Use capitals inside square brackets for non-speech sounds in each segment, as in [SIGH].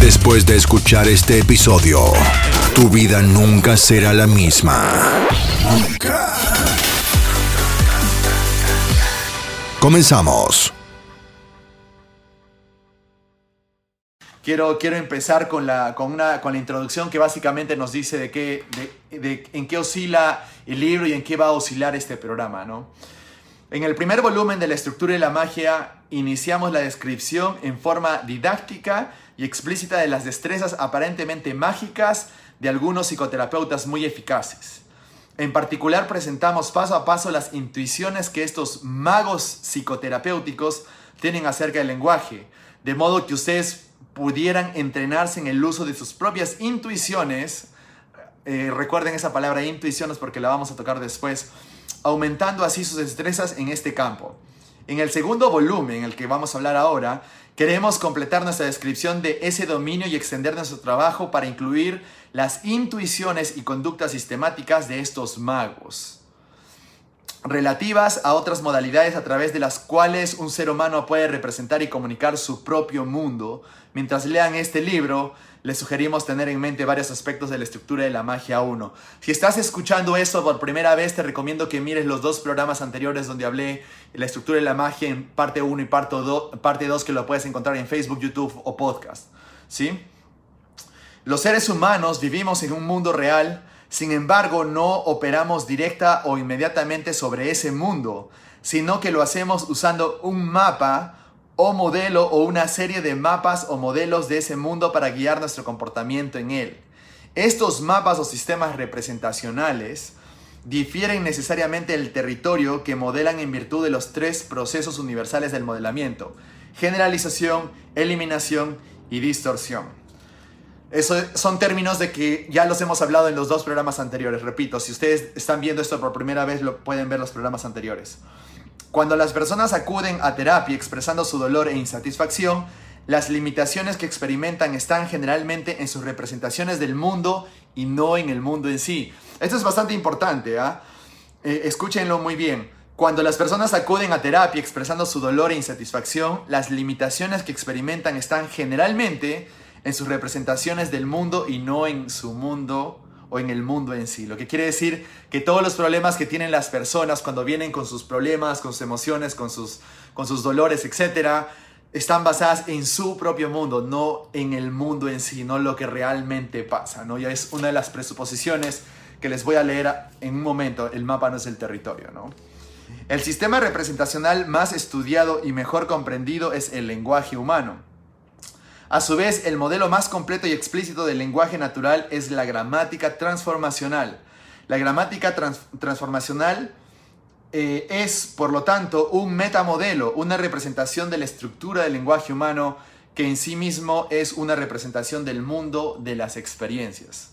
Después de escuchar este episodio, tu vida nunca será la misma. Nunca. Comenzamos. Quiero, quiero empezar con la, con, una, con la introducción que básicamente nos dice de, qué, de, de en qué oscila el libro y en qué va a oscilar este programa. ¿no? En el primer volumen de la estructura de la magia iniciamos la descripción en forma didáctica y explícita de las destrezas aparentemente mágicas de algunos psicoterapeutas muy eficaces. En particular presentamos paso a paso las intuiciones que estos magos psicoterapéuticos tienen acerca del lenguaje, de modo que ustedes pudieran entrenarse en el uso de sus propias intuiciones. Eh, recuerden esa palabra intuiciones porque la vamos a tocar después, aumentando así sus destrezas en este campo. En el segundo volumen, el que vamos a hablar ahora, queremos completar nuestra descripción de ese dominio y extender nuestro trabajo para incluir las intuiciones y conductas sistemáticas de estos magos, relativas a otras modalidades a través de las cuales un ser humano puede representar y comunicar su propio mundo. Mientras lean este libro, les sugerimos tener en mente varios aspectos de la estructura de la magia 1. Si estás escuchando esto por primera vez, te recomiendo que mires los dos programas anteriores donde hablé de la estructura de la magia en parte 1 y parte 2, parte 2 que lo puedes encontrar en Facebook, YouTube o podcast. ¿Sí? Los seres humanos vivimos en un mundo real, sin embargo no operamos directa o inmediatamente sobre ese mundo, sino que lo hacemos usando un mapa o modelo o una serie de mapas o modelos de ese mundo para guiar nuestro comportamiento en él. Estos mapas o sistemas representacionales difieren necesariamente del territorio que modelan en virtud de los tres procesos universales del modelamiento, generalización, eliminación y distorsión. Eso son términos de que ya los hemos hablado en los dos programas anteriores. Repito, si ustedes están viendo esto por primera vez, lo pueden ver los programas anteriores. Cuando las personas acuden a terapia expresando su dolor e insatisfacción, las limitaciones que experimentan están generalmente en sus representaciones del mundo y no en el mundo en sí. Esto es bastante importante, ¿ah? Eh, escúchenlo muy bien. Cuando las personas acuden a terapia expresando su dolor e insatisfacción, las limitaciones que experimentan están generalmente en sus representaciones del mundo y no en su mundo o en el mundo en sí. Lo que quiere decir que todos los problemas que tienen las personas cuando vienen con sus problemas, con sus emociones, con sus, con sus dolores, etc., están basadas en su propio mundo, no en el mundo en sí, no lo que realmente pasa. ¿no? Ya es una de las presuposiciones que les voy a leer en un momento. El mapa no es el territorio. ¿no? El sistema representacional más estudiado y mejor comprendido es el lenguaje humano. A su vez, el modelo más completo y explícito del lenguaje natural es la gramática transformacional. La gramática trans transformacional eh, es, por lo tanto, un metamodelo, una representación de la estructura del lenguaje humano que en sí mismo es una representación del mundo de las experiencias.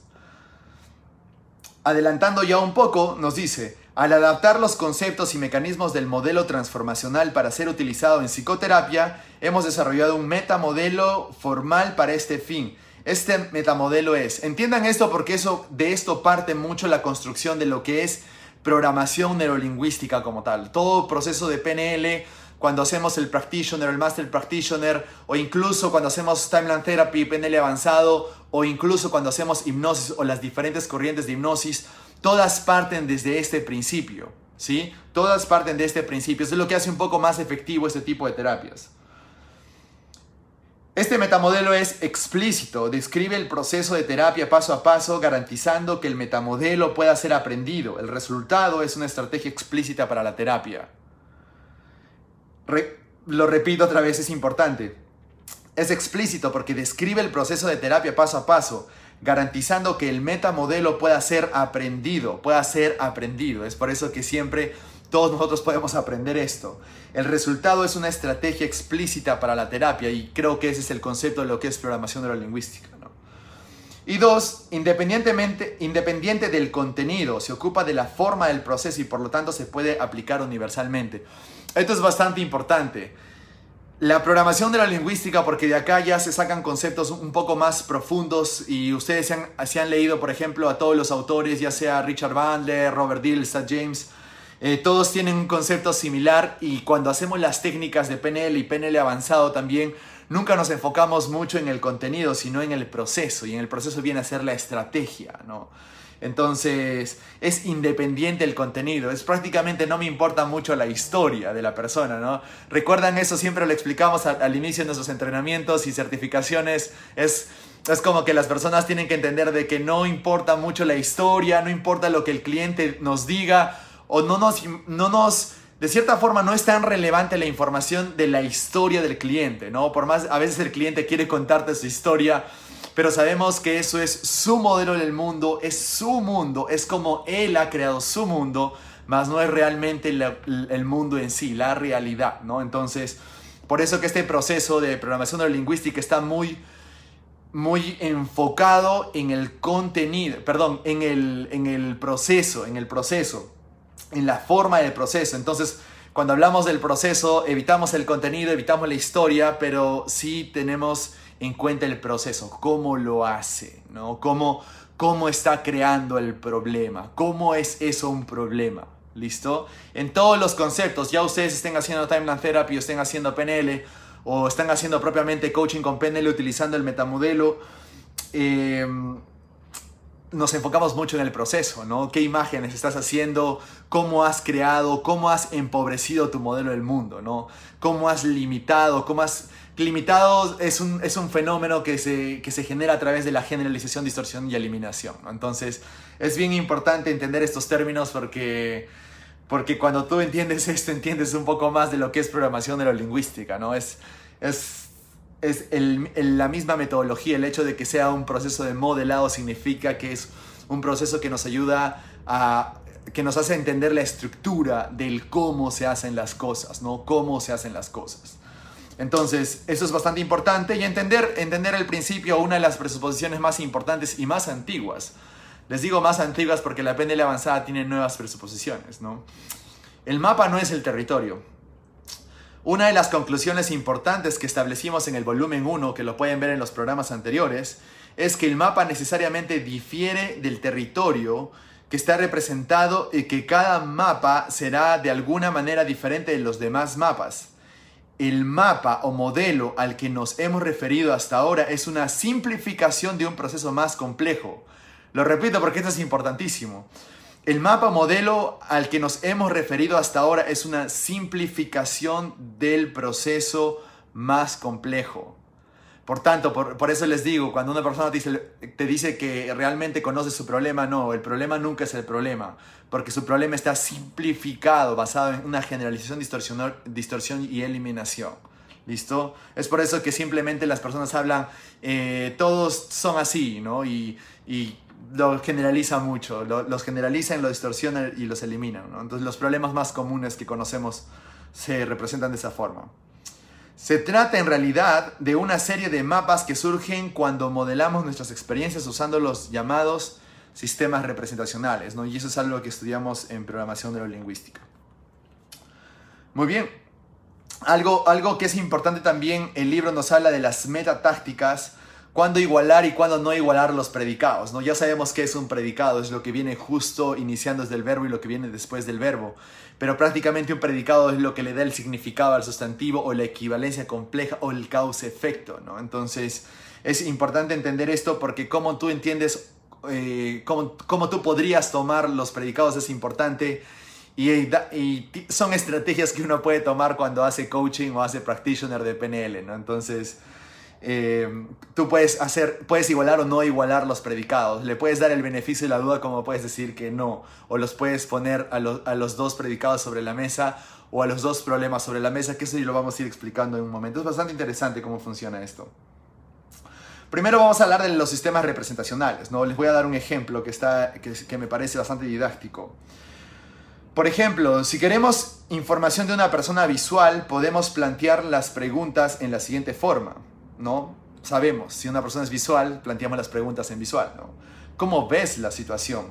Adelantando ya un poco, nos dice, al adaptar los conceptos y mecanismos del modelo transformacional para ser utilizado en psicoterapia, hemos desarrollado un metamodelo formal para este fin. Este metamodelo es, entiendan esto porque eso, de esto parte mucho la construcción de lo que es programación neurolingüística como tal. Todo proceso de PNL, cuando hacemos el practitioner, el master practitioner, o incluso cuando hacemos timeline therapy, PNL avanzado, o incluso cuando hacemos hipnosis o las diferentes corrientes de hipnosis, todas parten desde este principio, ¿sí? Todas parten de este principio. Eso es lo que hace un poco más efectivo este tipo de terapias. Este metamodelo es explícito, describe el proceso de terapia paso a paso, garantizando que el metamodelo pueda ser aprendido. El resultado es una estrategia explícita para la terapia. Lo repito otra vez, es importante. Es explícito porque describe el proceso de terapia paso a paso, garantizando que el metamodelo pueda ser aprendido, pueda ser aprendido. Es por eso que siempre todos nosotros podemos aprender esto. El resultado es una estrategia explícita para la terapia y creo que ese es el concepto de lo que es programación neurolingüística. ¿no? Y dos, independientemente, independiente del contenido, se ocupa de la forma del proceso y por lo tanto se puede aplicar universalmente. Esto es bastante importante. La programación de la lingüística, porque de acá ya se sacan conceptos un poco más profundos y ustedes se han, leído, por ejemplo, a todos los autores, ya sea Richard Bandler, Robert Dill, Seth James, eh, todos tienen un concepto similar y cuando hacemos las técnicas de PNL y PNL avanzado también, nunca nos enfocamos mucho en el contenido, sino en el proceso. Y en el proceso viene a ser la estrategia, ¿no? Entonces, es independiente el contenido. Es prácticamente no me importa mucho la historia de la persona, ¿no? Recuerdan eso, siempre lo explicamos al, inicio de nuestros entrenamientos y certificaciones. Es, es como que las personas tienen que entender de que no importa mucho la historia, no importa lo que el cliente nos diga o no nos, no nos de cierta forma no es tan relevante la información de la historia del cliente, ¿no? Por más, a veces el cliente quiere contarte su historia, pero sabemos que eso es su modelo del mundo, es su mundo, es como él ha creado su mundo, más no es realmente el mundo en sí, la realidad, ¿no? Entonces, por eso que este proceso de programación neurolingüística está muy, muy enfocado en el contenido, perdón, en el, en el proceso, en el proceso en la forma del proceso. Entonces, cuando hablamos del proceso, evitamos el contenido, evitamos la historia, pero sí tenemos en cuenta el proceso, cómo lo hace, ¿no? Cómo, cómo está creando el problema, cómo es eso un problema. ¿Listo? En todos los conceptos, ya ustedes estén haciendo Timeline Therapy o estén haciendo PNL o están haciendo propiamente coaching con PNL utilizando el metamodelo, eh, nos enfocamos mucho en el proceso, ¿no? ¿Qué imágenes estás haciendo? ¿Cómo has creado? ¿Cómo has empobrecido tu modelo del mundo, ¿no? ¿Cómo has limitado? ¿Cómo has... Limitado es un, es un fenómeno que se, que se genera a través de la generalización, distorsión y eliminación, Entonces, es bien importante entender estos términos porque, porque cuando tú entiendes esto, entiendes un poco más de lo que es programación neurolingüística, ¿no? Es, es es la misma metodología, el hecho de que sea un proceso de modelado significa que es un proceso que nos ayuda a que nos hace entender la estructura del cómo se hacen las cosas, ¿no? Cómo se hacen las cosas. Entonces, eso es bastante importante y entender, entender el principio, una de las presuposiciones más importantes y más antiguas. Les digo más antiguas porque la PNL avanzada tiene nuevas presuposiciones, ¿no? El mapa no es el territorio, una de las conclusiones importantes que establecimos en el volumen 1, que lo pueden ver en los programas anteriores, es que el mapa necesariamente difiere del territorio que está representado y que cada mapa será de alguna manera diferente de los demás mapas. El mapa o modelo al que nos hemos referido hasta ahora es una simplificación de un proceso más complejo. Lo repito porque esto es importantísimo. El mapa modelo al que nos hemos referido hasta ahora es una simplificación del proceso más complejo. Por tanto, por, eso les digo, cuando una persona te dice, que realmente conoce su problema, no, el problema nunca es el problema, porque su problema está simplificado, basado en una generalización, distorsión y eliminación. ¿Listo? Es por eso que simplemente las personas hablan, eh, todos son así, ¿no? Y, y lo generaliza mucho, los generalizan, lo distorsionan y los eliminan. Entonces los problemas más comunes que conocemos se representan de esa forma. Se trata en realidad de una serie de mapas que surgen cuando modelamos nuestras experiencias usando los llamados sistemas representacionales, ¿no? y eso es algo que estudiamos en programación neurolingüística. Muy bien, algo, algo que es importante también, el libro nos habla de las metatácticas, cuándo igualar y cuándo no igualar los predicados. ¿no? Ya sabemos qué es un predicado, es lo que viene justo iniciando desde el verbo y lo que viene después del verbo. Pero prácticamente un predicado es lo que le da el significado al sustantivo o la equivalencia compleja o el causa-efecto. ¿no? Entonces es importante entender esto porque cómo tú entiendes, eh, cómo, cómo, tú podrías tomar los predicados es importante. Y, y, son estrategias que uno puede tomar cuando hace coaching o hace practitioner de PNL, ¿no? Entonces, eh, tú puedes hacer, puedes igualar o no igualar los predicados. Le puedes dar el beneficio de la duda como puedes decir que no. O los puedes poner a, los dos predicados sobre la mesa o a los dos problemas sobre la mesa, que eso lo vamos a ir explicando en un momento. Es bastante interesante cómo funciona esto. Primero vamos a hablar de los sistemas representacionales. ¿no? Les voy a dar un ejemplo que, está, que me parece bastante didáctico. Por ejemplo, si queremos información de una persona visual, podemos plantear las preguntas en la siguiente forma. ¿No? sabemos, si una persona es visual, planteamos las preguntas en visual, ¿no? ¿Cómo ves la situación?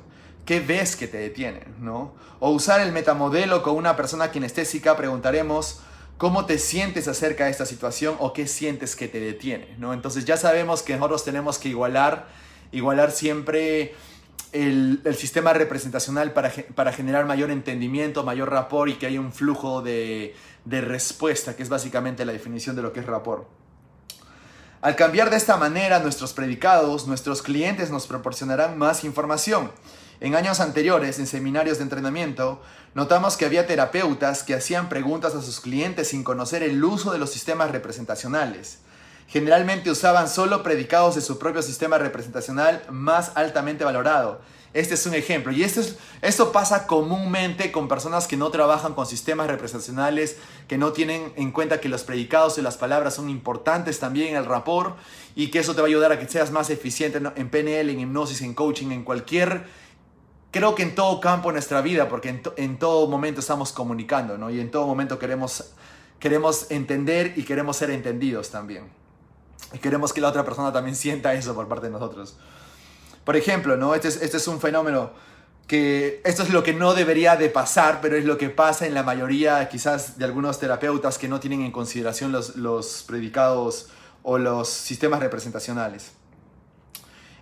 ¿Qué ves que te detiene? ¿no? O usar el metamodelo con una persona kinestésica, preguntaremos cómo te sientes acerca de esta situación o qué sientes que te detiene. ¿no? Entonces ya sabemos que nosotros tenemos que igualar, igualar siempre el, sistema representacional para, para, generar mayor entendimiento, mayor rapport y que haya un flujo de, de respuesta, que es básicamente la definición de lo que es rapport. Al cambiar de esta manera nuestros predicados, nuestros clientes nos proporcionarán más información. En años anteriores, en seminarios de entrenamiento, notamos que había terapeutas que hacían preguntas a sus clientes sin conocer el uso de los sistemas representacionales. Generalmente usaban solo predicados de su propio sistema representacional más altamente valorado. Este es un ejemplo. Y esto, es, esto pasa comúnmente con personas que no trabajan con sistemas representacionales, que no tienen en cuenta que los predicados y las palabras son importantes también en el rapport y que eso te va a ayudar a que seas más eficiente en PNL, en hipnosis, en coaching, en cualquier creo que en todo campo de nuestra vida, porque en, todo momento estamos comunicando, ¿no? Y en todo momento queremos, queremos entender y queremos ser entendidos también. Y queremos que la otra persona también sienta eso por parte de nosotros. Por ejemplo, ¿no? Este es, este es un fenómeno que esto es lo que no debería de pasar, pero es lo que pasa en la mayoría quizás de algunos terapeutas que no tienen en consideración los, los predicados o los sistemas representacionales.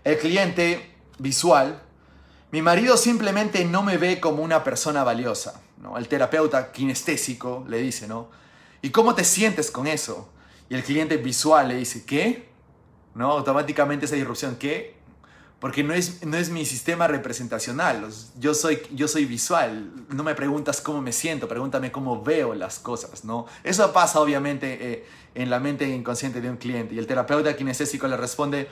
El cliente visual mi marido simplemente no me ve como una persona valiosa. ¿no? El terapeuta kinestésico le dice, ¿no? ¿Y cómo te sientes con eso? Y el cliente visual le dice, ¿qué? ¿No? Automáticamente esa disrupción, ¿qué? Porque no es, no es mi sistema representacional. Yo soy, yo soy visual. No me preguntas cómo me siento, pregúntame cómo veo las cosas, ¿no? Eso pasa obviamente eh, en la mente inconsciente de un cliente. Y el terapeuta kinestésico le responde,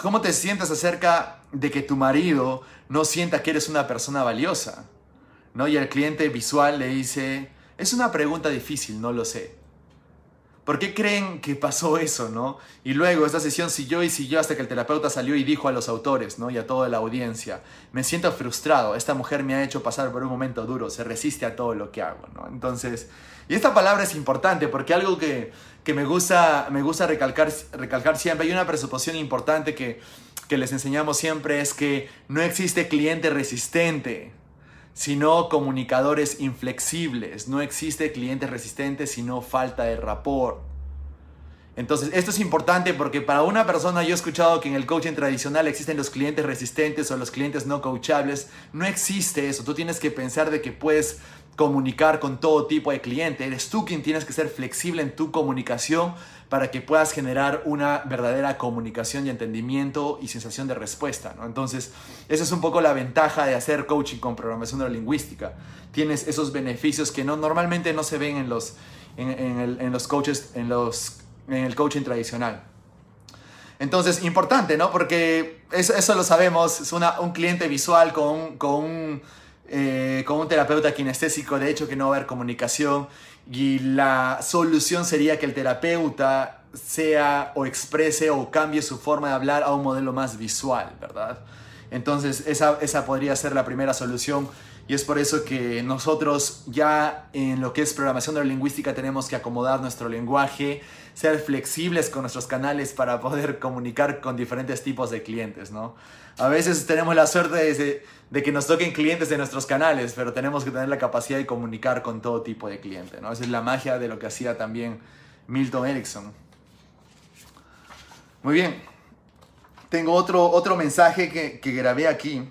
¿Cómo te sientes acerca de que tu marido no sienta que eres una persona valiosa? ¿No? Y el cliente visual le dice, es una pregunta difícil, no lo sé. ¿Por qué creen que pasó eso, no? Y luego esta sesión siguió y siguió hasta que el terapeuta salió y dijo a los autores, ¿no? Y a toda la audiencia, me siento frustrado, esta mujer me ha hecho pasar por un momento duro, se resiste a todo lo que hago, ¿no? Entonces, y esta palabra es importante porque algo que, que me gusta, me gusta recalcar, recalcar siempre, hay una presuposición importante que, que les enseñamos siempre, es que no existe cliente resistente, sino comunicadores inflexibles. No existe cliente resistente, sino falta de rapport. Entonces, esto es importante porque para una persona yo he escuchado que en el coaching tradicional existen los clientes resistentes o los clientes no coachables. No existe eso. Tú tienes que pensar de que puedes comunicar con todo tipo de cliente. Eres tú quien tienes que ser flexible en tu comunicación para que puedas generar una verdadera comunicación y entendimiento y sensación de respuesta. Entonces, esa es un poco la ventaja de hacer coaching con programación neurolingüística. Tienes esos beneficios que no, normalmente no se ven en los, en, los coaches, en, los, en el coaching tradicional. Entonces, importante, ¿no? Porque eso, eso lo sabemos, es una, un cliente visual con, con un eh, con un terapeuta kinestésico, de hecho que no va a haber comunicación y la solución sería que el terapeuta sea o exprese o cambie su forma de hablar a un modelo más visual, ¿verdad? Entonces esa, esa podría ser la primera solución y es por eso que nosotros ya en lo que es programación neurolingüística tenemos que acomodar nuestro lenguaje, ser flexibles con nuestros canales para poder [LAUGHS] comunicar con diferentes tipos de clientes, ¿no? A veces tenemos la suerte de, que nos toquen clientes de nuestros canales, pero tenemos que tener la capacidad de comunicar con todo tipo de cliente, ¿no? Esa es la magia de lo que hacía también Milton Erickson. Muy bien. Tengo otro, otro mensaje que, que grabé aquí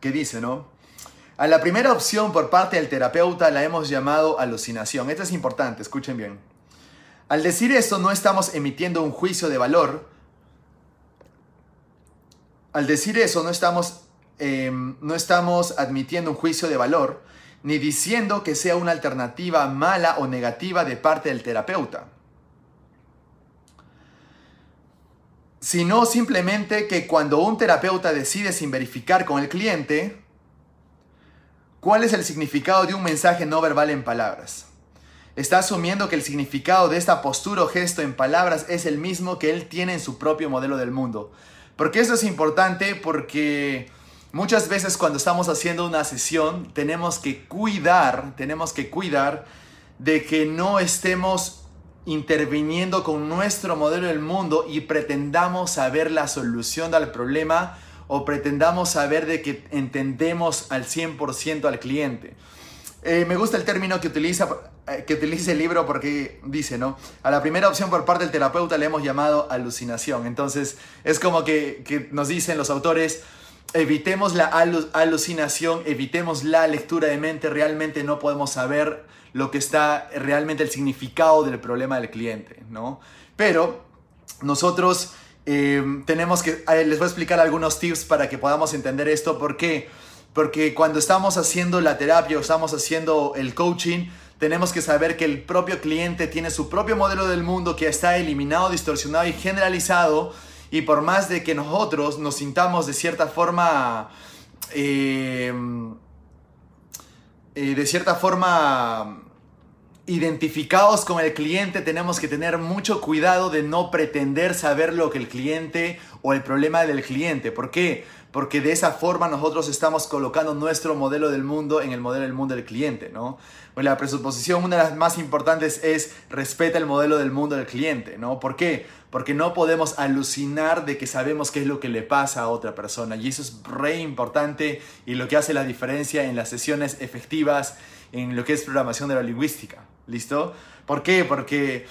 que dice, ¿no? A la primera opción por parte del terapeuta la hemos llamado alucinación. Esto es importante, escuchen bien. Al decir esto no estamos emitiendo un juicio de valor. Al decir eso no estamos, em, no estamos admitiendo un juicio de valor ni diciendo que sea una alternativa mala o negativa de parte del terapeuta. Sino simplemente que cuando un terapeuta decide sin verificar con el cliente, ¿Cuál es el significado de un mensaje no verbal en palabras? Está asumiendo que el significado de esta postura o gesto en palabras es el mismo que él tiene en su propio modelo del mundo. Porque eso es importante porque muchas veces cuando estamos haciendo una sesión tenemos que cuidar, tenemos que cuidar de que no estemos interviniendo con nuestro modelo del mundo y pretendamos saber la solución del problema o pretendamos saber de que entendemos al 100% al cliente. Eh, me gusta el término que utiliza, eh, que utiliza el libro porque dice, ¿no? A la primera opción por parte del terapeuta le hemos llamado alucinación. Entonces, es como que, que nos dicen los autores, evitemos la alucinación, evitemos la lectura de mente, realmente no podemos saber lo que está realmente el significado del problema del cliente, ¿no? Pero nosotros eh, tenemos que, les voy a explicar algunos tips para que podamos entender esto, ¿por qué? Porque cuando estamos haciendo la terapia o estamos haciendo el coaching, tenemos que saber que el propio cliente tiene su propio modelo del mundo que está eliminado, distorsionado y generalizado. Y por más de que nosotros nos sintamos de cierta forma, eh, eh, de cierta forma identificados con el cliente, tenemos que tener mucho cuidado de no pretender saber lo que el cliente o el problema del cliente. ¿Por qué? porque de esa forma nosotros estamos colocando nuestro modelo del mundo en el modelo del mundo del cliente, ¿no? Pues la presuposición, una de las más importantes es respeta el modelo del mundo del cliente, ¿no? ¿Por qué? Porque no podemos alucinar de que sabemos qué es lo que le pasa a otra persona y eso es re importante y lo que hace la diferencia en las sesiones efectivas en lo que es programación de la lingüística, ¿listo? ¿Por qué? Porque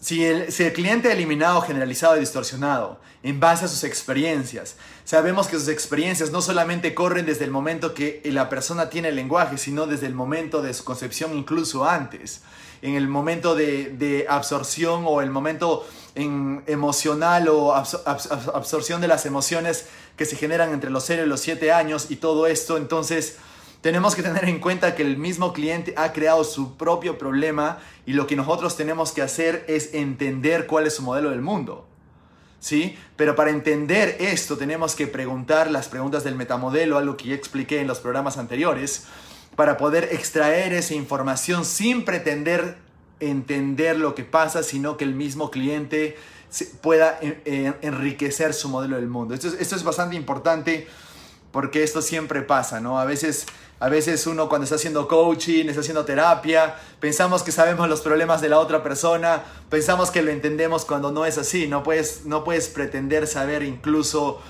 si el, cliente ha eliminado, generalizado y distorsionado en base a sus experiencias, sabemos que sus experiencias no solamente corren desde el momento que la persona tiene el lenguaje, sino desde el momento de su concepción, incluso antes, en el momento de, absorción o el momento emocional o absorción de las emociones que se generan entre los 0 y los 7 años y todo esto, entonces tenemos que tener en cuenta que el mismo cliente ha creado su propio problema y lo que nosotros tenemos que hacer es entender cuál es su modelo del mundo. ¿Sí? Pero para entender esto tenemos que preguntar las preguntas del metamodelo, algo que ya expliqué en los programas anteriores, para poder extraer esa información sin pretender entender lo que pasa, sino que el mismo cliente pueda eh, eh, enriquecer su modelo del mundo. Esto esto es bastante importante porque esto siempre pasa, ¿no? A veces a veces uno cuando está haciendo coaching, está haciendo terapia, pensamos que sabemos los problemas de la otra persona, pensamos que lo entendemos cuando no es así. No puedes, no puedes pretender saber incluso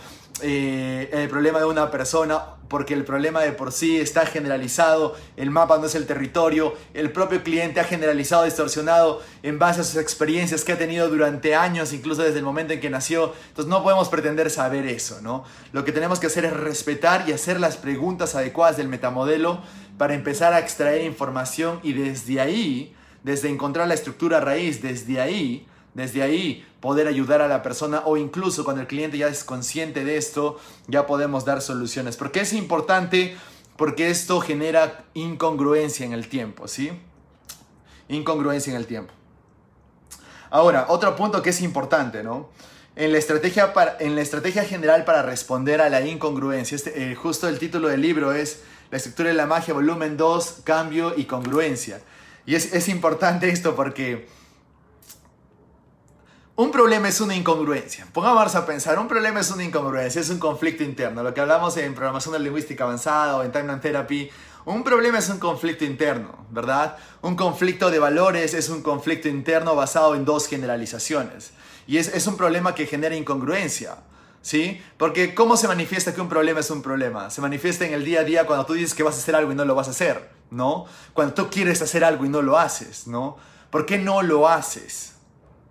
eh, el problema de una persona, porque el problema de por sí está generalizado, el mapa no es el territorio, el propio cliente ha generalizado, distorsionado en base a sus experiencias que ha tenido durante años, incluso desde el momento en que nació. Entonces no podemos pretender saber eso, ¿no? Lo que tenemos que hacer es respetar y hacer las preguntas adecuadas del metamodelo para empezar a extraer información y desde ahí, desde encontrar la estructura raíz, desde ahí, desde ahí poder ayudar a la persona o incluso cuando el cliente ya es consciente de esto, ya podemos dar soluciones. Porque es importante? Porque esto genera incongruencia en el tiempo, ¿sí? Incongruencia en el tiempo. Ahora, otro punto que es importante, ¿no? En la estrategia, para, en la estrategia general para responder a la incongruencia, este, eh, justo el título del libro es La estructura de la magia, volumen 2, cambio y congruencia. Y es, es importante esto porque un problema es una incongruencia. Pongamos a pensar, un problema es una incongruencia, es un conflicto interno. Lo que hablamos en programación de lingüística avanzada o en timeline therapy, un problema es un conflicto interno, ¿verdad? Un conflicto de valores es un conflicto interno basado en dos generalizaciones. Y es, es un problema que genera incongruencia. ¿Sí? Porque ¿cómo se manifiesta que un problema es un problema? Se manifiesta en el día a día cuando tú dices que vas a hacer algo y no lo vas a hacer, ¿no? Cuando tú quieres hacer algo y no lo haces, ¿no? ¿Por qué no lo haces?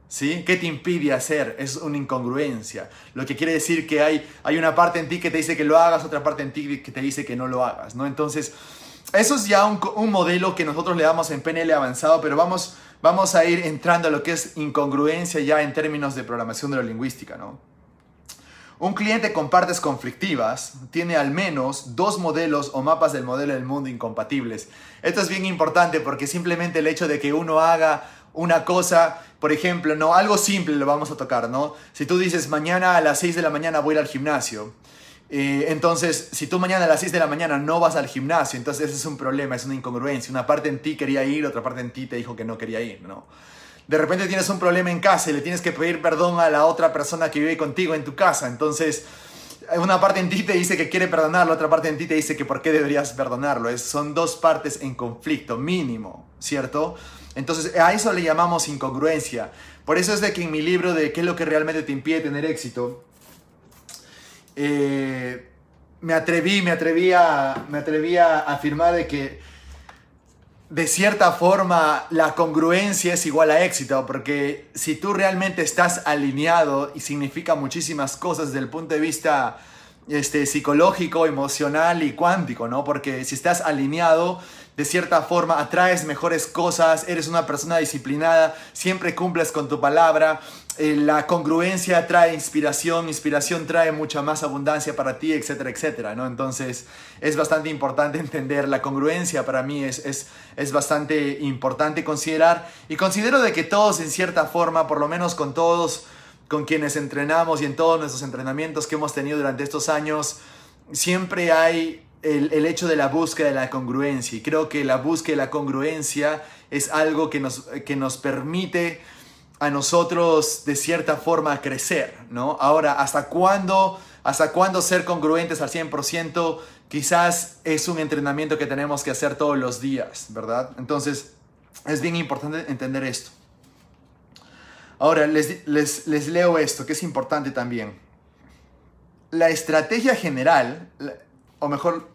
¿Sí? ¿Qué te impide hacer? Es una incongruencia. Lo que quiere decir que hay, hay una parte en ti que te dice que lo hagas, otra parte en ti que te dice que no lo hagas, ¿no? Entonces, eso es ya un, modelo que nosotros le damos en PNL avanzado, pero vamos, vamos a ir entrando a lo que es incongruencia ya en términos de programación de la lingüística, ¿no? Un cliente con partes conflictivas tiene al menos dos modelos o mapas del modelo del mundo incompatibles. Esto es bien importante porque simplemente el hecho de que uno haga una cosa, por ejemplo, no, algo simple lo vamos a tocar, ¿no? Si tú dices mañana a las 6 de la mañana voy al gimnasio, eh, entonces, si tú mañana a las 6 de la mañana no vas al gimnasio, entonces ese es un problema, es una incongruencia. Una parte en ti quería ir, otra parte en ti te dijo que no quería ir, ¿no? De repente tienes un problema en casa y le tienes que pedir perdón a la otra persona que vive contigo en tu casa. Entonces, una parte en ti te dice que quiere perdonarlo, otra parte en ti te dice que por qué deberías perdonarlo. Es, son dos partes en conflicto, mínimo, ¿cierto? Entonces a eso le llamamos incongruencia. Por eso es de que en mi libro de qué es lo que realmente te impide tener éxito, eh, me atreví, me atreví a, me atreví a afirmar de que de cierta forma la congruencia es igual a éxito, porque si tú realmente estás alineado y significa muchísimas cosas desde el punto de vista este, psicológico, emocional y cuántico, ¿no? Porque si estás alineado, de cierta forma atraes mejores cosas, eres una persona disciplinada, siempre cumples con tu palabra, eh, la congruencia trae inspiración, inspiración trae mucha más abundancia para ti, etcétera, etcétera, ¿no? Entonces es bastante importante [LAUGHS] entender la congruencia para mí, es, es, es bastante importante considerar y considero de que todos en cierta forma, por lo menos con todos, con quienes entrenamos y en todos nuestros entrenamientos que hemos tenido durante estos años, siempre hay el, hecho de la búsqueda de la congruencia. Y creo que la búsqueda de la congruencia es algo que nos, que nos permite a nosotros de cierta forma crecer, ¿no? Ahora, ¿hasta cuándo, hasta cuándo ser congruentes al 100%? Quizás es un entrenamiento que tenemos que hacer todos los días, ¿verdad? Entonces, es bien importante entender esto. Ahora, les, les, les leo esto, que es importante también. La estrategia general, o mejor,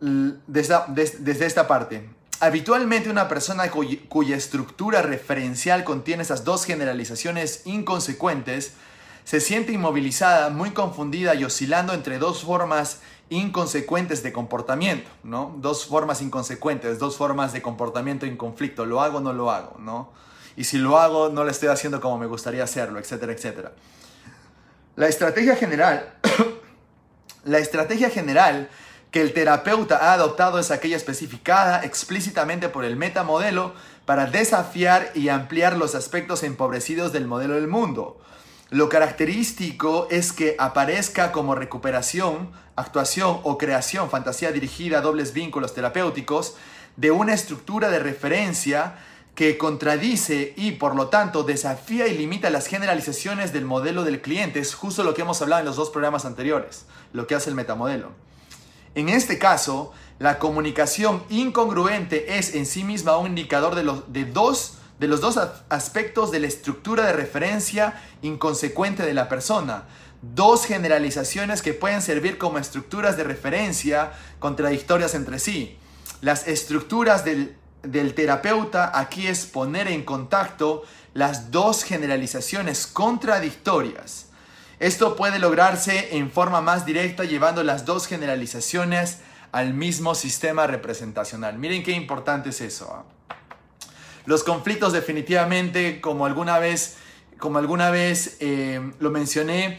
desde, desde esta parte. Habitualmente una persona cuya, estructura referencial contiene esas dos generalizaciones inconsecuentes se siente inmovilizada, muy confundida y oscilando entre dos formas inconsecuentes de comportamiento, ¿no? Dos formas inconsecuentes, dos formas de comportamiento en conflicto, lo hago o no lo hago, ¿no? Y si lo hago, no lo estoy haciendo como me gustaría hacerlo, etcétera, etcétera. La estrategia general [COUGHS] La estrategia general que el terapeuta ha adoptado es aquella especificada explícitamente por el metamodelo para desafiar y ampliar los aspectos empobrecidos del modelo del mundo. Lo característico es que aparezca como recuperación, actuación o creación, fantasía dirigida a dobles vínculos terapéuticos, de una estructura de referencia que contradice y por lo tanto desafía y limita las generalizaciones del modelo del cliente. Es justo lo que hemos hablado en los dos programas anteriores, lo que hace el metamodelo. En este caso, la comunicación incongruente es en sí misma un indicador de los, de dos, de los dos aspectos de la estructura de referencia inconsecuente de la persona. Dos generalizaciones que pueden servir como estructuras de referencia contradictorias entre sí. Las estructuras del del terapeuta aquí es poner en contacto las dos generalizaciones contradictorias. Esto puede lograrse en forma más directa llevando las dos generalizaciones al mismo sistema representacional. Miren qué importante es eso. ¿ah? Los conflictos definitivamente, como alguna vez, como alguna vez eh, lo mencioné,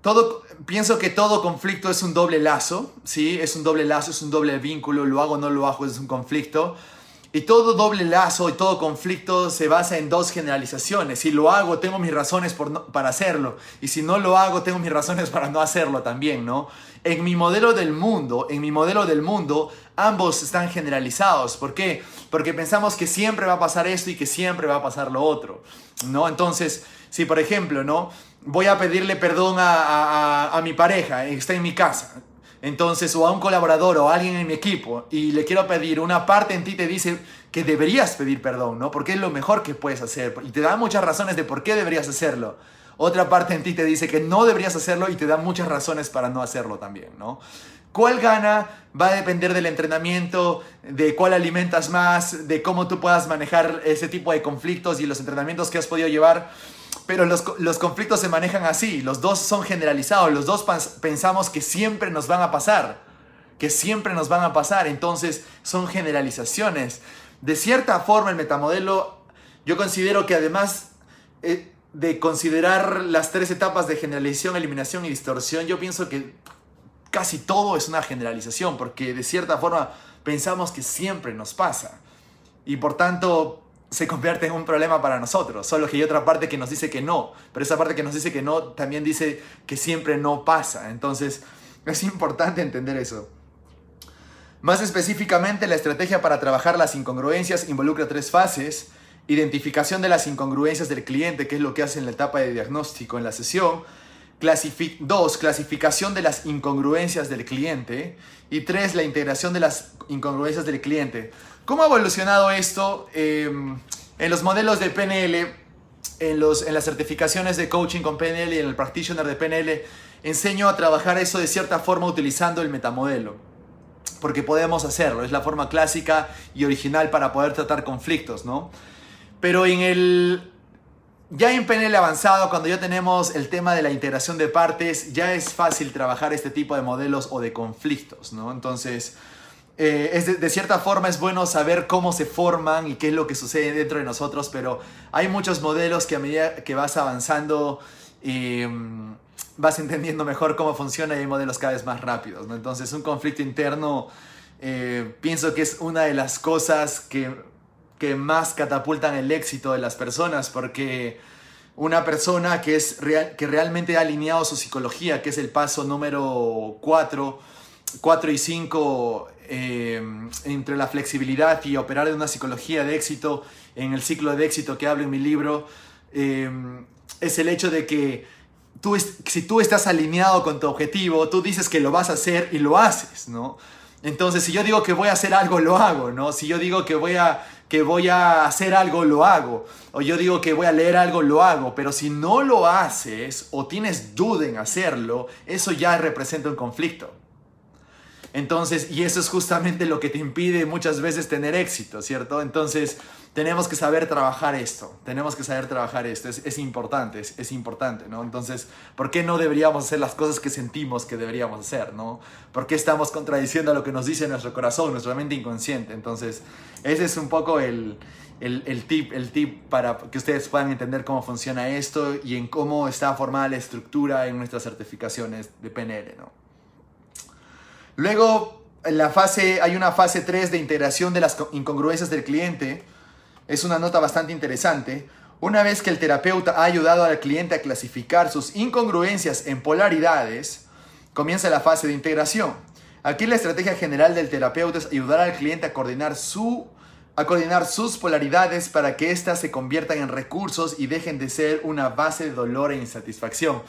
todo, pienso que todo conflicto es un doble lazo, ¿sí? Es un doble lazo, es un doble vínculo, lo hago o no lo hago, es un conflicto. Y todo doble lazo y todo conflicto se basa en dos generalizaciones. Si lo hago, tengo mis razones para hacerlo. Y si no lo hago, tengo mis razones para no hacerlo también, ¿no? En mi modelo del mundo, en mi modelo del mundo, ambos están generalizados. ¿Por qué? Porque pensamos que siempre va a pasar esto y que siempre va a pasar lo otro, ¿no? Entonces, si por ejemplo, ¿no? Voy a pedirle perdón a, a, a mi pareja, está en mi casa entonces, o a un colaborador o a alguien en mi equipo y le quiero pedir, una parte en ti te dice que deberías pedir perdón, ¿no? Porque es lo mejor que puedes hacer y te da muchas razones de por qué deberías hacerlo. Otra parte en ti te dice que no deberías hacerlo y te da muchas razones para no hacerlo también, ¿no? ¿Cuál gana? Va a depender del entrenamiento, de cuál alimentas más, de cómo tú puedas manejar ese tipo de conflictos y los entrenamientos que has podido llevar. Pero los, los, conflictos se manejan así, los dos son generalizados, los dos pensamos que siempre nos van a pasar, que siempre nos van a pasar, entonces son generalizaciones. De cierta forma el metamodelo, yo considero que además eh, de considerar las tres etapas de generalización, eliminación y distorsión, yo pienso que casi todo es una generalización, porque de cierta forma pensamos que siempre nos pasa. Y por tanto, se convierte en un problema para nosotros. Solo que hay otra parte que nos dice que no. Pero esa parte que nos dice que no también dice que siempre no pasa. Entonces es importante entender eso. Más específicamente, la estrategia para trabajar las incongruencias involucra tres fases. Identificación de las incongruencias del cliente, que es lo que hace en la etapa de diagnóstico en la sesión. Dos, clasificación de las incongruencias del cliente. Y tres, la integración de las incongruencias del cliente. ¿Cómo ha evolucionado esto em, en los modelos de PNL? En, los, en las certificaciones de coaching con PNL y en el practitioner de PNL, enseño a trabajar eso de cierta forma utilizando el metamodelo. Porque podemos hacerlo, es la forma clásica y original para poder tratar conflictos, ¿no? Pero en el, ya en PNL avanzado, cuando ya tenemos el tema de la integración de partes, ya es fácil trabajar este tipo de modelos o de conflictos, ¿no? Entonces, eh, es de, cierta forma es bueno saber cómo se forman y qué es lo que sucede dentro de nosotros, pero hay muchos modelos que a medida que vas avanzando em, vas entendiendo mejor cómo funciona y hay modelos cada vez más rápidos, ¿no? Entonces, un conflicto interno eh, pienso que es una de las cosas que que más catapultan el éxito de las personas, porque una persona que, es que realmente ha alineado su psicología, que es el paso número 4, 4 y 5, eh, entre la flexibilidad y operar de una psicología de éxito, en el ciclo de éxito que hablo en mi libro, eh, es el hecho de que tú, si tú estás alineado con tu objetivo, tú dices que lo vas a hacer y lo haces, ¿no? Entonces, si yo digo que voy a hacer algo, lo hago, ¿no? Si yo digo que voy a que voy a hacer algo, lo hago. O yo digo que voy a leer algo, lo hago. Pero si no lo haces o tienes duda en hacerlo, eso ya representa un conflicto. Entonces, y eso es justamente lo que te impide muchas veces tener éxito, ¿cierto? Entonces, tenemos que saber trabajar esto, tenemos que saber trabajar esto, es, importante, es, importante, ¿no? Entonces, ¿por qué no deberíamos hacer las cosas que sentimos que deberíamos hacer, ¿no? ¿Por qué estamos contradiciendo a lo que nos dice nuestro corazón, nuestra mente inconsciente? Entonces, ese es un poco el, el, tip, el tip para que ustedes puedan entender cómo funciona esto y en cómo está formada la estructura en nuestras certificaciones de PNL, ¿no? Luego, en la fase, hay una fase 3 de integración de las incongruencias del cliente, es una nota bastante interesante. Una vez que el terapeuta ha ayudado al cliente a clasificar sus incongruencias en polaridades, comienza la fase de integración. Aquí la estrategia general del terapeuta es ayudar al cliente a coordinar, su, a coordinar sus polaridades para que éstas se conviertan en recursos y dejen de ser una base de dolor e insatisfacción.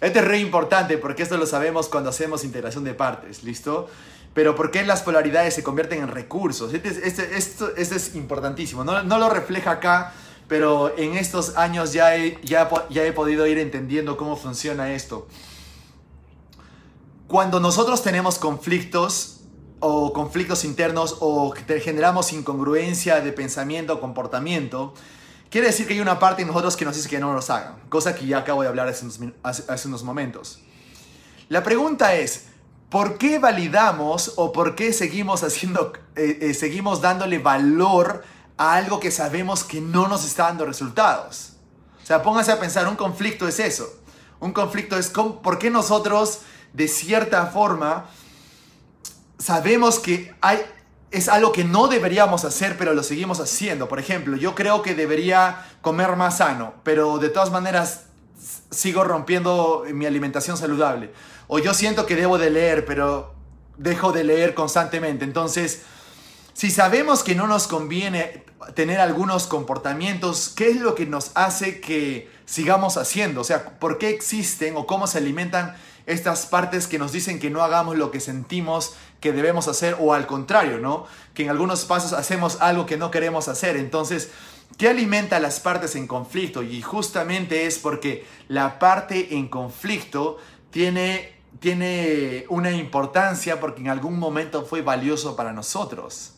Esto es re importante porque esto lo sabemos cuando hacemos integración de partes, ¿listo? Pero ¿por qué las polaridades se convierten en recursos? Este, este, esto, es importantísimo. No, lo refleja acá, pero en estos años ya he, podido ir entendiendo cómo funciona esto. Cuando nosotros tenemos conflictos o conflictos internos o generamos incongruencia de pensamiento o comportamiento, quiere decir que hay una parte de nosotros que nos dice que no los hagan, cosa que ya acabo de hablar hace unos momentos. La pregunta es, ¿Por qué validamos o por qué seguimos haciendo, eh, eh, seguimos dándole valor a algo que sabemos que no nos está dando resultados? O sea, póngase a pensar, un conflicto es eso. Un conflicto es por qué nosotros, de cierta forma, sabemos que es algo que no deberíamos hacer, pero lo seguimos haciendo. Por ejemplo, yo creo que debería comer más sano, pero de todas maneras sigo rompiendo mi alimentación saludable. O yo siento que debo de leer, pero dejo de leer constantemente. Entonces, si sabemos que no nos conviene tener algunos comportamientos, ¿qué es lo que nos hace que sigamos haciendo? O sea, ¿por qué existen o cómo se alimentan estas partes que nos dicen que no hagamos lo que sentimos que debemos hacer o al contrario, ¿no? Que en algunos pasos hacemos algo que no queremos hacer. Entonces, ¿qué alimenta las partes en conflicto? Y justamente es porque la parte en conflicto tiene tiene una importancia porque en algún momento fue valioso para nosotros.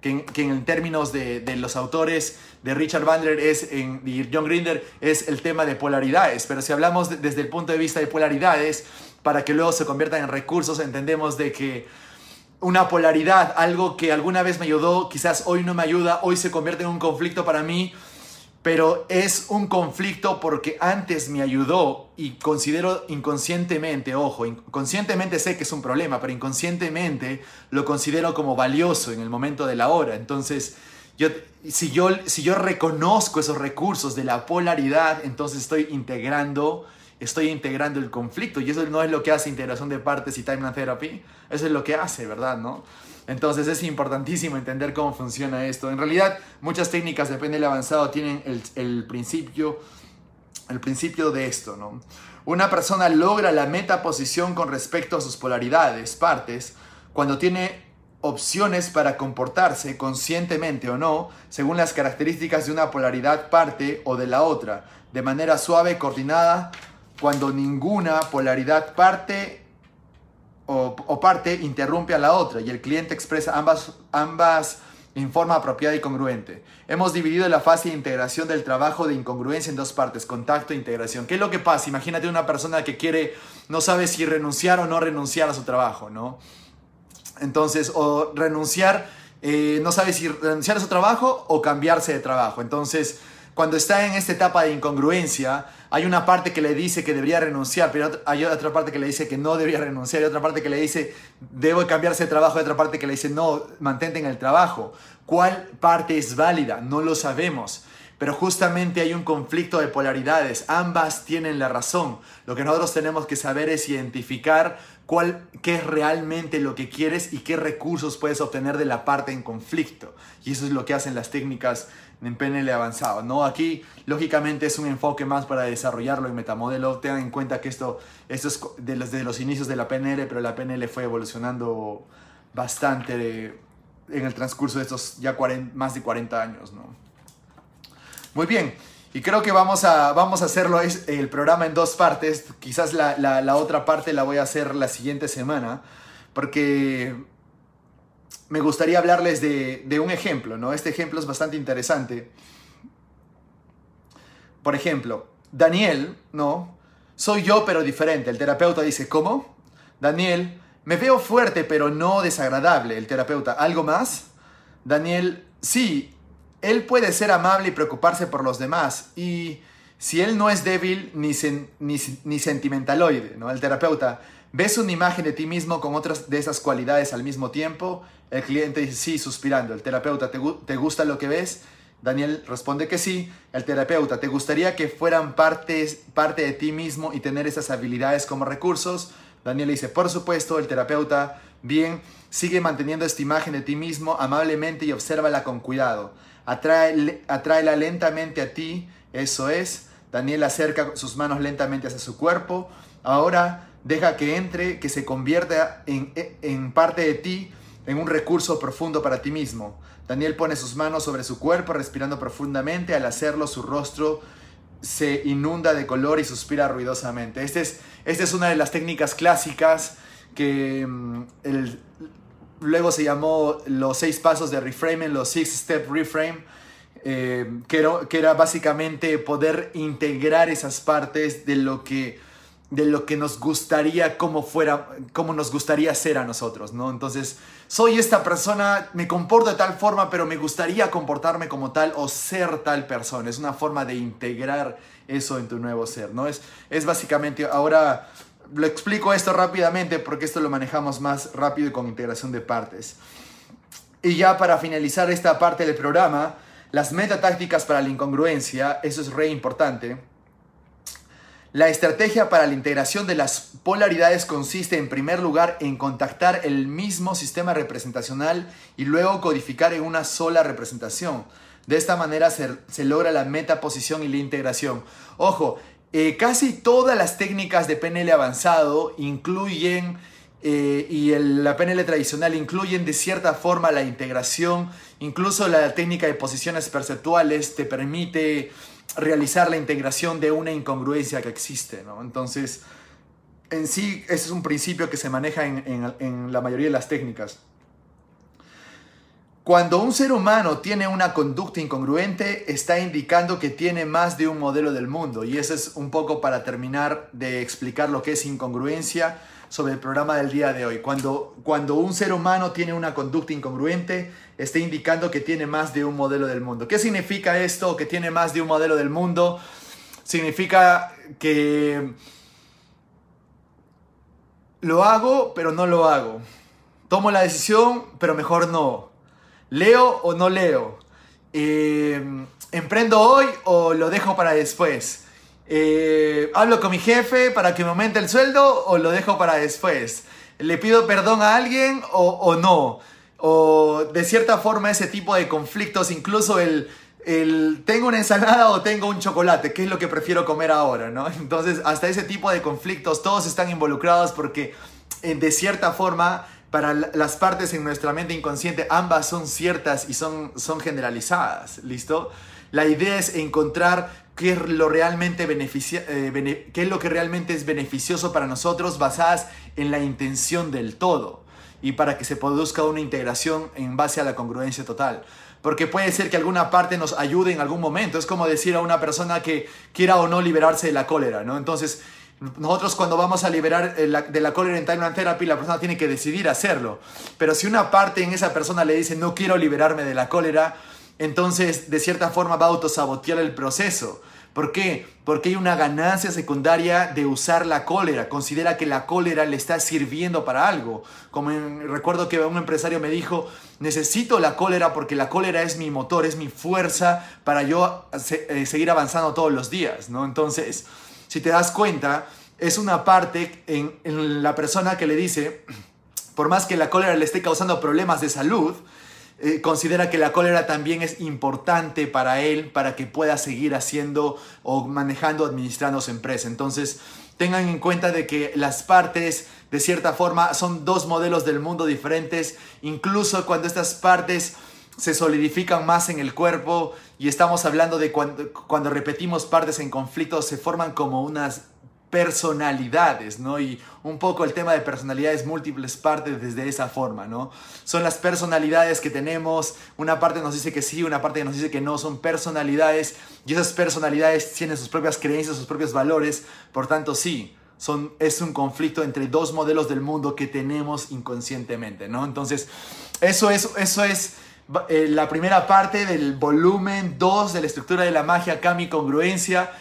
Que en, términos de, los autores de Richard Bandler es, en, y John Grinder es el tema de polaridades. Pero si hablamos desde el punto de vista de polaridades, para que luego se conviertan en recursos, entendemos de que una polaridad, algo que alguna vez me ayudó, quizás hoy no me ayuda, hoy se convierte en un conflicto para mí pero es un conflicto porque antes me ayudó y considero inconscientemente, ojo, inconscientemente sé que es un problema, pero inconscientemente lo considero como valioso en el momento de la hora. Entonces, yo, si, yo, si yo reconozco esos recursos de la polaridad, entonces estoy integrando, estoy integrando el conflicto y eso no es lo que hace integración de partes y timeline therapy, eso es lo que hace, ¿verdad? ¿No? Entonces es importantísimo entender cómo funciona esto. En realidad muchas técnicas de PNL avanzado tienen el, principio el principio de esto, ¿no? Una persona logra la metaposición con respecto a sus polaridades, partes, cuando tiene opciones para comportarse conscientemente o no, según las características de una polaridad parte o de la otra, de manera suave, coordinada, cuando ninguna polaridad parte o, parte interrumpe a la otra y el cliente expresa ambas, ambas en forma apropiada y congruente. Hemos dividido la fase de integración del trabajo de incongruencia en dos partes, contacto e integración. ¿Qué es lo que pasa? Imagínate una persona que quiere, no sabe si renunciar o no renunciar a su trabajo, ¿no? Entonces, o renunciar, eh, no sabe si renunciar a su trabajo o cambiarse de trabajo. Entonces, cuando está en esta etapa de incongruencia, hay una parte que le dice que debería renunciar, pero hay otra parte que le dice que no debería renunciar, hay otra parte que le dice debo cambiarse de trabajo, hay otra parte que le dice no, mantente en el trabajo. ¿Cuál parte es válida? No lo sabemos. Pero justamente hay un conflicto de polaridades, ambas tienen la razón. Lo que nosotros tenemos que saber es identificar cuál, qué es realmente lo que quieres y qué recursos puedes obtener de la parte en conflicto. Y eso es lo que hacen las técnicas en PNL avanzado. ¿no? Aquí, lógicamente, es un enfoque más para desarrollarlo en metamodelo. Tengan en cuenta que esto, esto es desde los inicios de la PNL, pero la PNL fue evolucionando bastante en el transcurso de estos ya más de 40 años. ¿no? Muy bien. Y creo que vamos a, vamos a hacerlo es, el programa en dos partes. Quizás la, la otra parte la voy a hacer la siguiente semana. Porque me gustaría hablarles de, un ejemplo, ¿no? Este ejemplo es bastante interesante. Por ejemplo, Daniel, ¿no? Soy yo pero diferente. El terapeuta dice, ¿cómo? Daniel, me veo fuerte pero no desagradable. El terapeuta, ¿algo más? Daniel, sí, él puede ser amable y preocuparse por los demás. Y si él no es débil ni, ni, ni sentimentaloide, ¿no? El terapeuta, ¿ves una imagen de ti mismo con otras de esas cualidades al mismo tiempo? El cliente dice sí, suspirando. El terapeuta, ¿te, gusta lo que ves? Daniel responde que sí. El terapeuta, ¿te gustaría que fueran parte de ti mismo y tener esas habilidades como recursos? Daniel dice, por supuesto, el terapeuta, bien, sigue manteniendo esta imagen de ti mismo amablemente y obsérvala con cuidado. Atrae, atráela lentamente a ti, eso es. Daniel acerca sus manos lentamente hacia su cuerpo. Ahora deja que entre, que se convierta en, en parte de ti en un recurso profundo para ti mismo. Daniel pone sus manos sobre su cuerpo, respirando profundamente. Al hacerlo, su rostro se inunda de color y suspira ruidosamente. Esta es, este es una de las técnicas clásicas que mm, luego se llamó los seis pasos de reframing, los six step reframe, eh, que era básicamente poder integrar esas partes de lo que de lo que nos gustaría como fuera, como nos gustaría ser a nosotros, ¿no? Entonces, soy esta persona, me comporto de tal forma, pero me gustaría comportarme como tal o ser tal persona. Es una forma de integrar eso en tu nuevo ser, ¿no? Es, es básicamente, ahora lo explico esto rápidamente porque esto lo manejamos más rápido y con integración de partes. Y ya para finalizar esta parte del programa, las metatácticas para la incongruencia, eso es re importante la estrategia para la integración de las polaridades consiste en primer lugar en contactar el mismo sistema representacional y luego codificar en una sola representación. De esta manera se, logra la metaposición y la integración. Ojo, eh, casi todas las técnicas de PNL avanzado incluyen, eh, y la PNL tradicional incluyen de cierta forma la integración, incluso la técnica de posiciones perceptuales te permite realizar la integración de una incongruencia que existe. ¿no? Entonces, en sí, ese es un principio que se maneja en, la mayoría de las técnicas. Cuando un ser humano tiene una conducta incongruente, está indicando que tiene más de un modelo del mundo. Y eso es un poco para terminar de explicar lo que es incongruencia sobre el programa del día de hoy. Cuando, cuando un ser humano tiene una conducta incongruente, está indicando que tiene más de un modelo del mundo. ¿Qué significa esto, que tiene más de un modelo del mundo? Significa que lo hago, pero no lo hago. Tomo la decisión, pero mejor no. Leo o no leo. Eh, emprendo hoy o lo dejo para después. Eh, hablo con mi jefe para que me aumente el sueldo o lo dejo para después. Le pido perdón a alguien o, o no o de cierta forma ese tipo de conflictos, incluso el el, tengo una ensalada o tengo un chocolate, ¿qué es lo que prefiero comer ahora? ¿no? [LAUGHS] Entonces, hasta ese tipo de conflictos, todos están involucrados porque eh, de cierta forma, para las partes en nuestra mente inconsciente, ambas son ciertas y son, son generalizadas, ¿listo? La idea es encontrar qué es lo realmente beneficia, eh, qué es lo que realmente es beneficioso para nosotros basadas en la intención del todo y para que se produzca una integración en base a la congruencia total porque puede ser que alguna parte nos ayude en algún momento. Es como decir a una persona que quiera o no liberarse de la cólera, ¿no? Entonces, nosotros cuando vamos a liberar eh, de la cólera en Timeline Therapy, la persona tiene que decidir hacerlo. Pero si una parte en esa persona le dice, no quiero liberarme de la cólera, entonces de cierta forma va a autosabotear el proceso. ¿Por qué? Porque hay una ganancia secundaria de usar la cólera. Considera que la cólera le está sirviendo para algo. Como recuerdo que un empresario me dijo, necesito la cólera porque la cólera es mi motor, es mi fuerza para yo eh, seguir avanzando todos los días, ¿no? Entonces, si te das cuenta, es una parte en, en la persona que le dice, por más que la cólera le esté causando problemas de salud, eh, considera que la cólera también es importante para él, para que pueda seguir haciendo o manejando, administrando su empresa. Entonces, tengan en cuenta de que las partes, de cierta forma, son dos modelos del mundo diferentes, incluso cuando estas partes se solidifican más en el cuerpo y estamos hablando de cuando, cuando repetimos partes en conflicto, se forman como unas personalidades, ¿no? Y un poco el tema de personalidades múltiples parte desde esa forma, ¿no? Son las personalidades que tenemos, una parte nos dice que sí, una parte nos dice que no, son personalidades y esas personalidades tienen sus propias creencias, sus propios valores, por tanto sí, son, es un conflicto entre dos modelos del mundo que tenemos inconscientemente, ¿no? Entonces, eso es, eso es eh, la primera parte del volumen 2 de la estructura de la magia, Kami Congruencia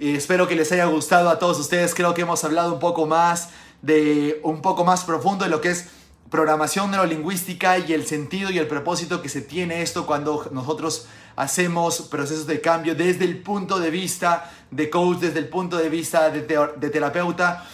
espero que les haya gustado a todos ustedes. Creo que hemos hablado un poco más de un poco más profundo de lo que es programación neurolingüística y el sentido y el propósito que se tiene esto cuando nosotros hacemos procesos de cambio desde el punto de vista de coach, desde el punto de vista de, terapeuta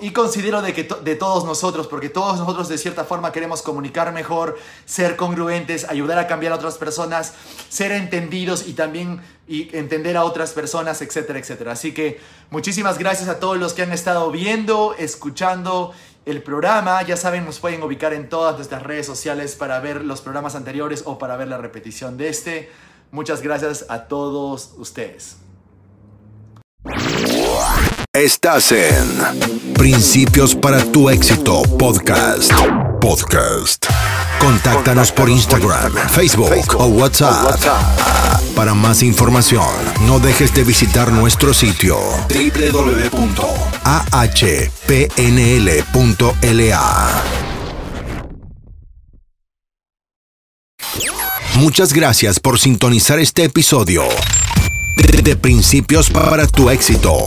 y considero de que de todos nosotros, porque todos nosotros de cierta forma queremos comunicar mejor, ser congruentes, ayudar a cambiar a otras personas, ser entendidos y también y entender a otras personas, etcétera, etcétera. Así que muchísimas gracias a todos los que han estado viendo, escuchando el programa. Ya saben, nos pueden ubicar en todas nuestras redes sociales para ver los programas anteriores o para ver la repetición de este. Muchas gracias a todos ustedes. Estás en Principios para tu éxito podcast. Podcast. Contáctanos por Instagram, Facebook o WhatsApp. Para más información, no dejes de visitar nuestro sitio www.ahpnl.la. Muchas gracias por sintonizar este episodio de Principios para tu éxito